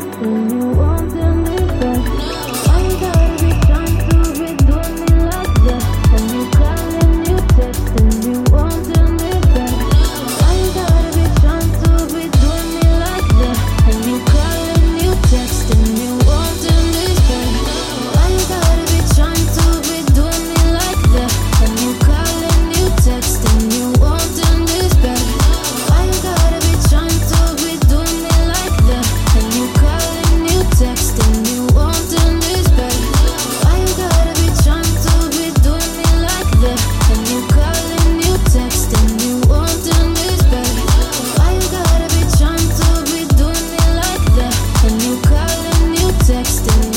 And sexting